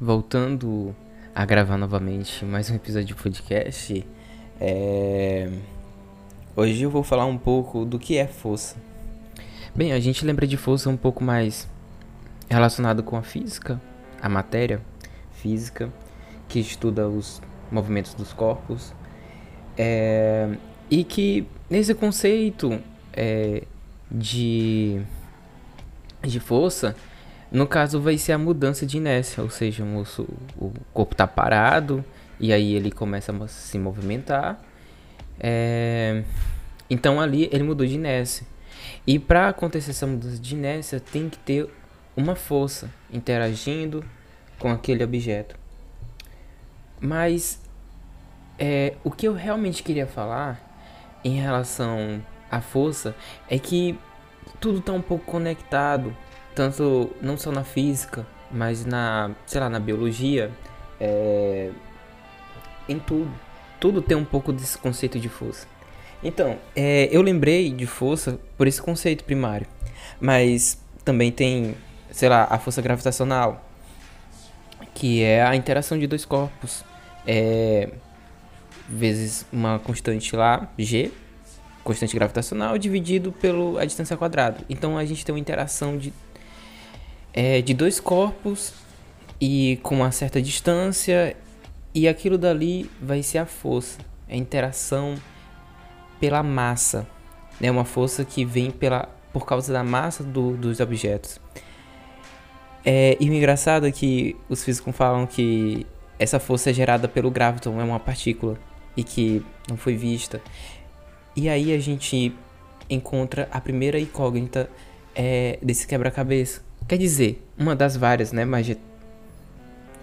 voltando a gravar novamente mais um episódio de podcast, é... hoje eu vou falar um pouco do que é força. Bem, a gente lembra de força um pouco mais relacionado com a física, a matéria física, que estuda os movimentos dos corpos, é... e que nesse conceito é... de, de força no caso, vai ser a mudança de inércia, ou seja, o, o corpo está parado e aí ele começa a se movimentar. É... Então ali ele mudou de inércia. E para acontecer essa mudança de inércia, tem que ter uma força interagindo com aquele objeto. Mas é, o que eu realmente queria falar em relação à força é que tudo está um pouco conectado tanto não só na física, mas na, sei lá, na biologia, é, em tudo. Tudo tem um pouco desse conceito de força. Então, é, eu lembrei de força por esse conceito primário, mas também tem, sei lá, a força gravitacional, que é a interação de dois corpos, é, vezes uma constante lá, g, constante gravitacional, dividido pela distância quadrada. Então a gente tem uma interação de é, de dois corpos e com uma certa distância, e aquilo dali vai ser a força, a interação pela massa, né? Uma força que vem pela, por causa da massa do, dos objetos. É, e o engraçado é que os físicos falam que essa força é gerada pelo graviton, é uma partícula, e que não foi vista. E aí a gente encontra a primeira incógnita é, desse quebra-cabeça, Quer dizer, uma das várias, né? Mas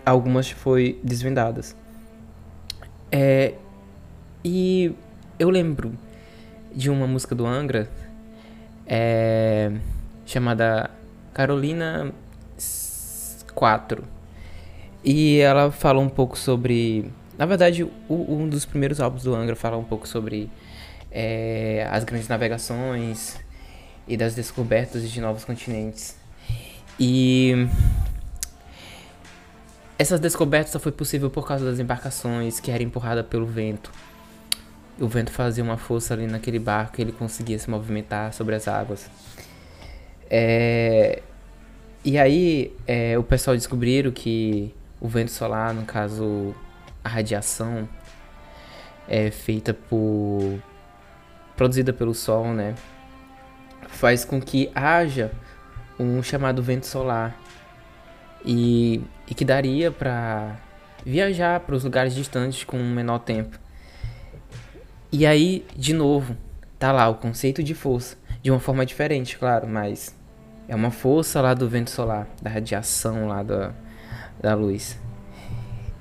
algumas foi desvendadas. É, e eu lembro de uma música do Angra é, chamada Carolina 4. E ela fala um pouco sobre. Na verdade, o, um dos primeiros álbuns do Angra fala um pouco sobre é, as grandes navegações e das descobertas de novos continentes. E essas descobertas só foi possível por causa das embarcações que eram empurradas pelo vento. O vento fazia uma força ali naquele barco e ele conseguia se movimentar sobre as águas. É... E aí é, o pessoal descobriram que o vento solar, no caso a radiação, é feita por produzida pelo sol, né? Faz com que haja um chamado vento solar e, e que daria para viajar para os lugares distantes com um menor tempo. E aí, de novo, tá lá o conceito de força, de uma forma diferente, claro, mas é uma força lá do vento solar, da radiação lá da, da luz.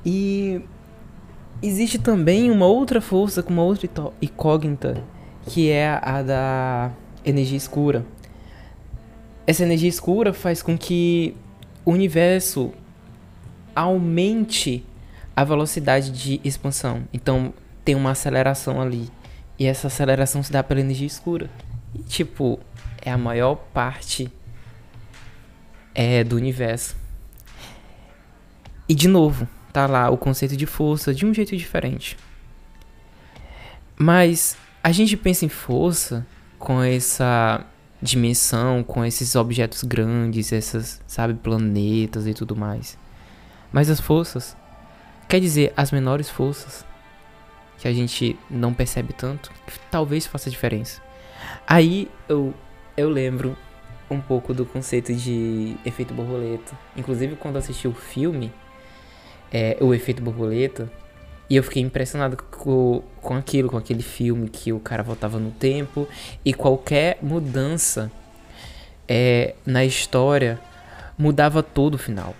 E existe também uma outra força com uma outra incógnita, que é a da energia escura. Essa energia escura faz com que o universo aumente a velocidade de expansão. Então tem uma aceleração ali. E essa aceleração se dá pela energia escura. E, tipo, é a maior parte é, do universo. E de novo, tá lá o conceito de força de um jeito diferente. Mas a gente pensa em força com essa dimensão com esses objetos grandes, essas, sabe, planetas e tudo mais. Mas as forças, quer dizer, as menores forças que a gente não percebe tanto, talvez faça diferença. Aí eu eu lembro um pouco do conceito de efeito borboleta. Inclusive quando assisti o filme, é, o efeito borboleta, e eu fiquei impressionado com, com aquilo, com aquele filme que o cara voltava no tempo e qualquer mudança é, na história mudava todo o final.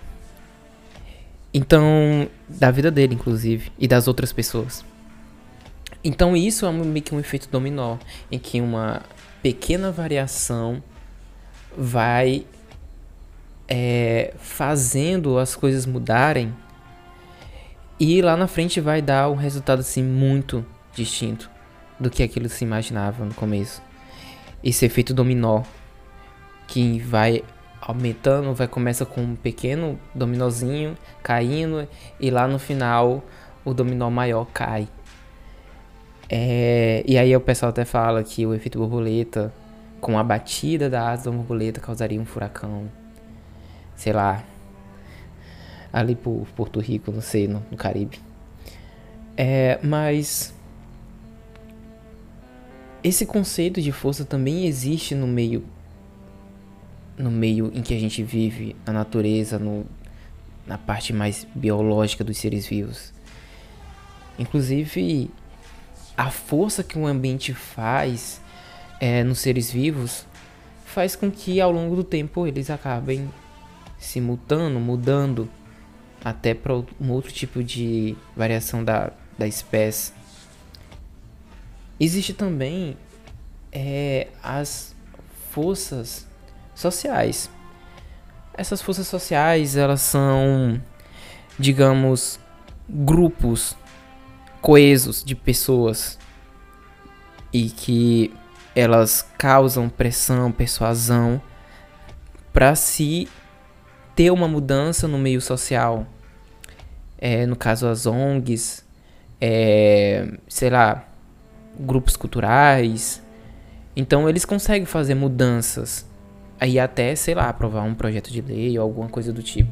Então, da vida dele, inclusive, e das outras pessoas. Então, isso é meio que um efeito dominó, em que uma pequena variação vai é, fazendo as coisas mudarem e lá na frente vai dar um resultado assim muito distinto do que aquilo se imaginava no começo. Esse efeito dominó que vai aumentando, vai começa com um pequeno dominozinho caindo e lá no final o dominó maior cai. É, e aí o pessoal até fala que o efeito borboleta, com a batida da asa da borboleta, causaria um furacão. Sei lá. Ali por Porto Rico, não sei, no, no Caribe. É, mas esse conceito de força também existe no meio no meio em que a gente vive, na natureza, no, na parte mais biológica dos seres vivos. Inclusive, a força que o ambiente faz é, nos seres vivos faz com que ao longo do tempo eles acabem se mutando, mudando até para um outro tipo de variação da, da espécie. Existe também é, as forças sociais. Essas forças sociais, elas são, digamos, grupos coesos de pessoas e que elas causam pressão, persuasão para se ter uma mudança no meio social. É, no caso, as ONGs, é, sei lá, grupos culturais. Então, eles conseguem fazer mudanças aí até, sei lá, aprovar um projeto de lei ou alguma coisa do tipo.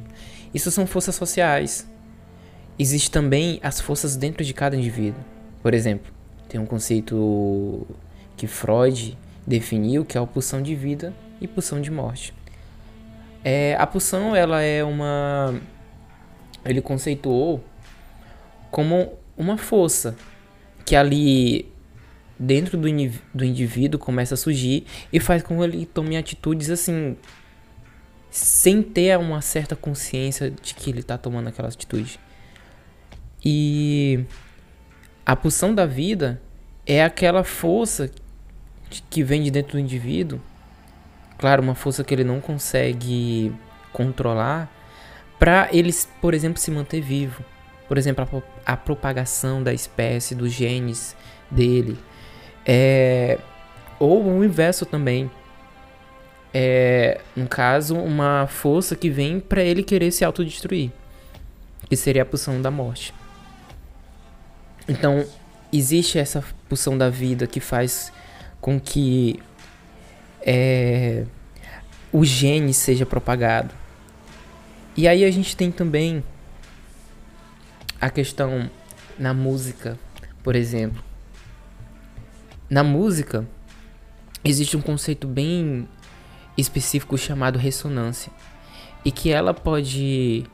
Isso são forças sociais. Existem também as forças dentro de cada indivíduo. Por exemplo, tem um conceito que Freud definiu que é a pulsão de vida e pulsão de morte. É, a pulsão ela é uma ele conceituou como uma força que ali dentro do, do indivíduo começa a surgir e faz com que ele tome atitudes assim, sem ter uma certa consciência de que ele está tomando aquela atitude. E a pulsão da vida é aquela força que vem de dentro do indivíduo, claro, uma força que ele não consegue controlar, para ele, por exemplo, se manter vivo. Por exemplo, a, a propagação da espécie, dos genes dele, é, ou o inverso também. É, no caso, uma força que vem para ele querer se autodestruir, que seria a pulsão da morte. Então, existe essa pulsão da vida que faz com que é, o gene seja propagado. E aí a gente tem também a questão na música, por exemplo. Na música, existe um conceito bem específico chamado ressonância. E que ela pode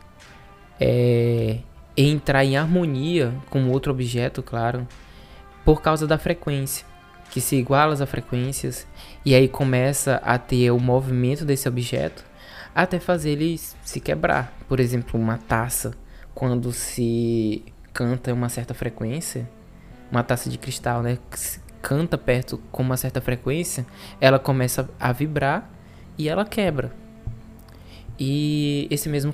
é, entrar em harmonia com outro objeto, claro, por causa da frequência, que se iguala às frequências e aí começa a ter o movimento desse objeto até fazer ele se quebrar. Por exemplo, uma taça, quando se canta uma certa frequência, uma taça de cristal, né? canta perto com uma certa frequência, ela começa a vibrar e ela quebra. E esse mesmo,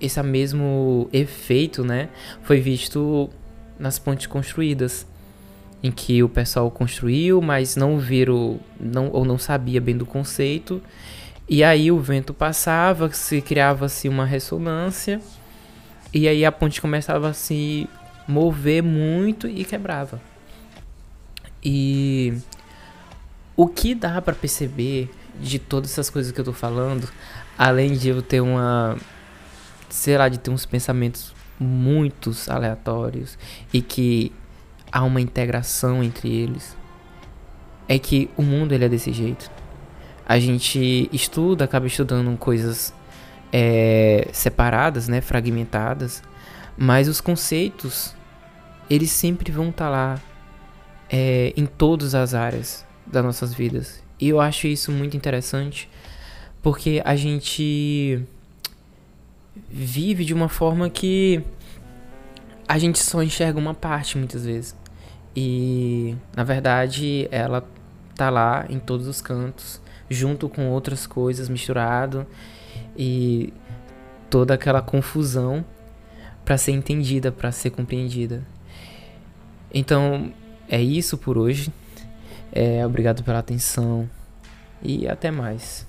esse mesmo efeito, né, foi visto nas pontes construídas, em que o pessoal construiu, mas não viram, não, ou não sabia bem do conceito, e aí o vento passava, se criava-se uma ressonância, e aí a ponte começava a se mover muito e quebrava. E o que dá para perceber de todas essas coisas que eu tô falando, além de eu ter uma sei lá, de ter uns pensamentos muitos aleatórios e que há uma integração entre eles, é que o mundo ele é desse jeito. A gente estuda, acaba estudando coisas é, separadas, né, fragmentadas, mas os conceitos eles sempre vão estar tá lá é, em todas as áreas das nossas vidas. E eu acho isso muito interessante porque a gente vive de uma forma que a gente só enxerga uma parte muitas vezes. E na verdade ela tá lá em todos os cantos, junto com outras coisas misturado e toda aquela confusão para ser entendida, para ser compreendida. Então, é isso por hoje. É, obrigado pela atenção e até mais.